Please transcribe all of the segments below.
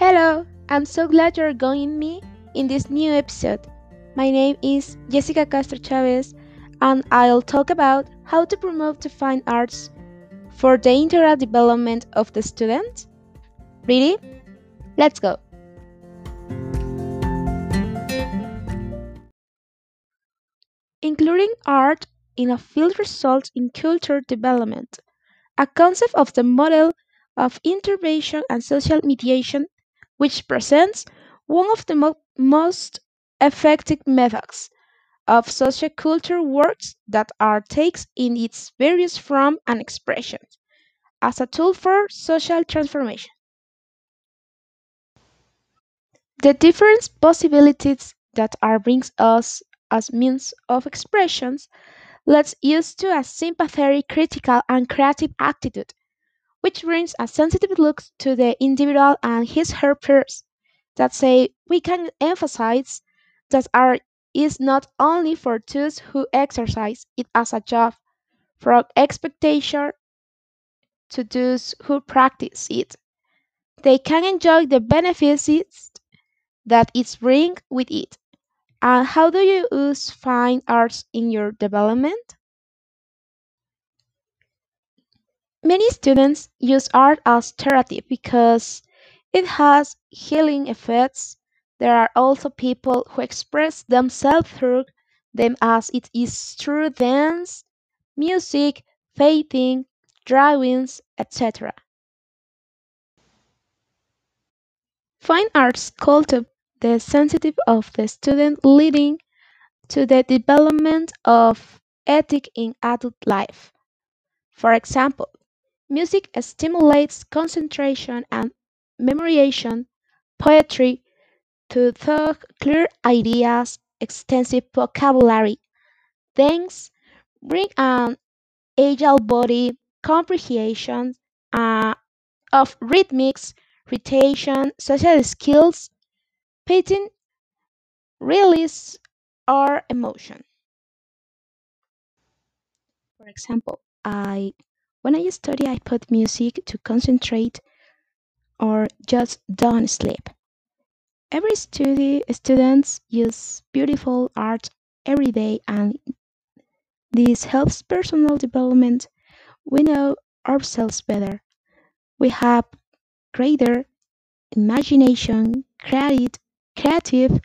Hello, I'm so glad you're joining me in this new episode. My name is Jessica Castro Chavez, and I'll talk about how to promote the fine arts for the integral development of the student. Ready? Let's go. Including art in a field results in culture development, a concept of the model of intervention and social mediation which presents one of the mo- most effective methods of sociocultural works that art takes in its various forms and expressions as a tool for social transformation. The different possibilities that art brings us as means of expressions us use to a sympathetic, critical, and creative attitude which brings a sensitive look to the individual and his her peers that say we can emphasize that art is not only for those who exercise it as a job, from expectation to those who practice it. They can enjoy the benefits that it brings with it. And how do you use fine arts in your development? Many students use art as therapy because it has healing effects. There are also people who express themselves through them as it is through dance, music, painting, drawings, etc. Fine arts cultivate the sensitive of the student leading to the development of ethic in adult life. For example, Music stimulates concentration and memorization, poetry to thought clear ideas, extensive vocabulary. Dance bring an agile body, comprehension uh, of rhythmics, rotation, social skills, painting, release, or emotion. For example, I when I study, I put music to concentrate or just don't sleep. Every studi- students use beautiful art every day and this helps personal development. We know ourselves better. We have greater imagination, creative, creative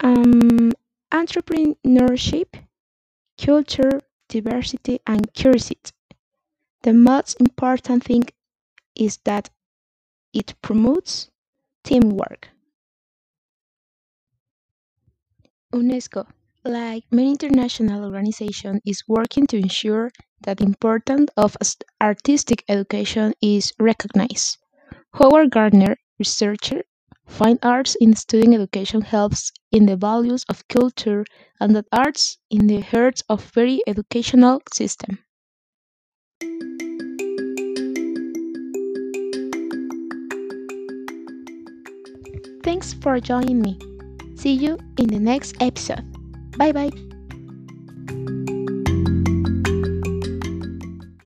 um, entrepreneurship, culture, diversity, and curiosity. The most important thing is that it promotes teamwork. UNESCO, like many international organizations, is working to ensure that the importance of artistic education is recognized. Howard Gardner, researcher, finds arts in student education helps in the values of culture and that arts in the heart of very educational system. Thanks for joining me. See you in the next episode. Bye bye.